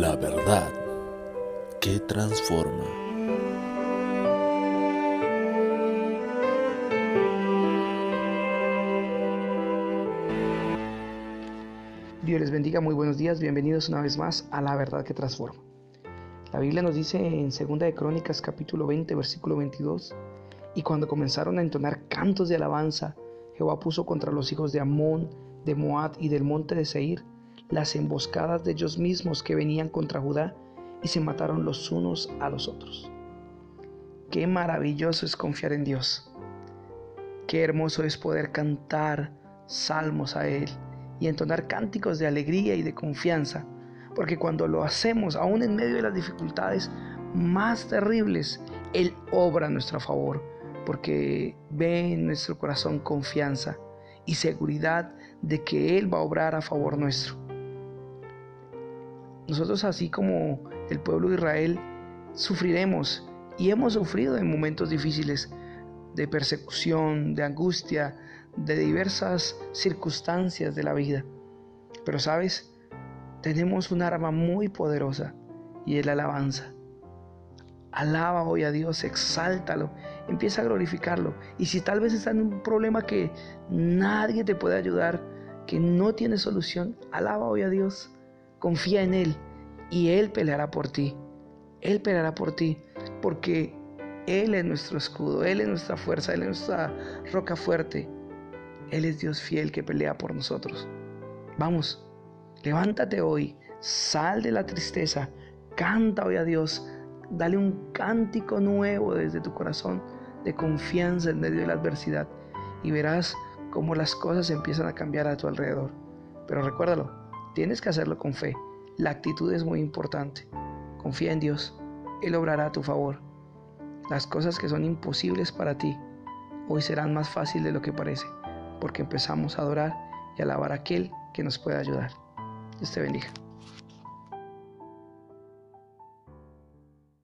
La verdad que transforma. Dios les bendiga, muy buenos días, bienvenidos una vez más a La verdad que transforma. La Biblia nos dice en 2 de Crónicas capítulo 20 versículo 22, y cuando comenzaron a entonar cantos de alabanza, Jehová puso contra los hijos de Amón, de Moab y del monte de Seir las emboscadas de ellos mismos que venían contra Judá y se mataron los unos a los otros. Qué maravilloso es confiar en Dios. Qué hermoso es poder cantar salmos a Él y entonar cánticos de alegría y de confianza, porque cuando lo hacemos, aún en medio de las dificultades más terribles, Él obra a nuestro favor, porque ve en nuestro corazón confianza y seguridad de que Él va a obrar a favor nuestro. Nosotros así como el pueblo de Israel sufriremos y hemos sufrido en momentos difíciles de persecución, de angustia, de diversas circunstancias de la vida. Pero sabes, tenemos un arma muy poderosa y es la alabanza. Alaba hoy a Dios, exáltalo, empieza a glorificarlo. Y si tal vez está en un problema que nadie te puede ayudar, que no tiene solución, alaba hoy a Dios confía en Él y Él peleará por ti. Él peleará por ti porque Él es nuestro escudo, Él es nuestra fuerza, Él es nuestra roca fuerte. Él es Dios fiel que pelea por nosotros. Vamos, levántate hoy, sal de la tristeza, canta hoy a Dios, dale un cántico nuevo desde tu corazón de confianza en medio de la adversidad y verás cómo las cosas empiezan a cambiar a tu alrededor. Pero recuérdalo, Tienes que hacerlo con fe. La actitud es muy importante. Confía en Dios. Él obrará a tu favor. Las cosas que son imposibles para ti hoy serán más fáciles de lo que parece, porque empezamos a adorar y alabar a aquel que nos puede ayudar. Dios te bendiga.